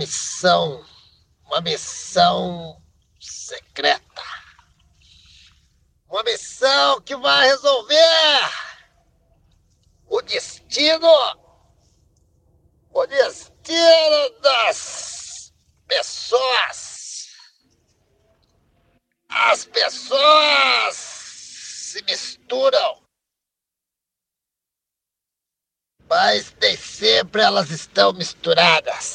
missão. Uma missão secreta. Uma missão que vai resolver o destino. O destino das pessoas. As pessoas se misturam. mas nem sempre elas estão misturadas.